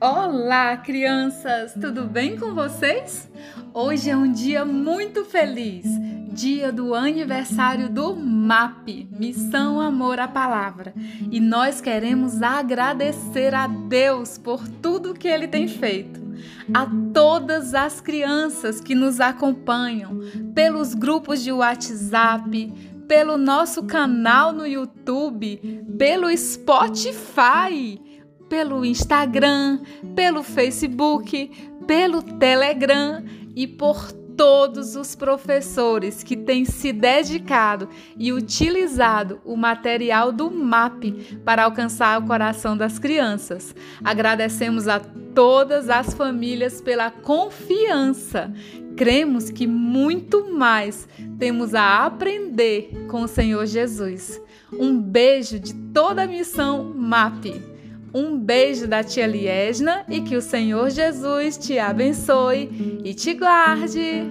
Olá, crianças! Tudo bem com vocês? Hoje é um dia muito feliz, dia do aniversário do MAP, Missão Amor à Palavra. E nós queremos agradecer a Deus por tudo que ele tem feito. A todas as crianças que nos acompanham pelos grupos de WhatsApp, pelo nosso canal no YouTube, pelo Spotify pelo Instagram, pelo Facebook, pelo Telegram e por todos os professores que têm se dedicado e utilizado o material do MAP para alcançar o coração das crianças. Agradecemos a todas as famílias pela confiança. Cremos que muito mais temos a aprender com o Senhor Jesus. Um beijo de toda a missão MAP. Um beijo da tia Liesna e que o Senhor Jesus te abençoe e te guarde.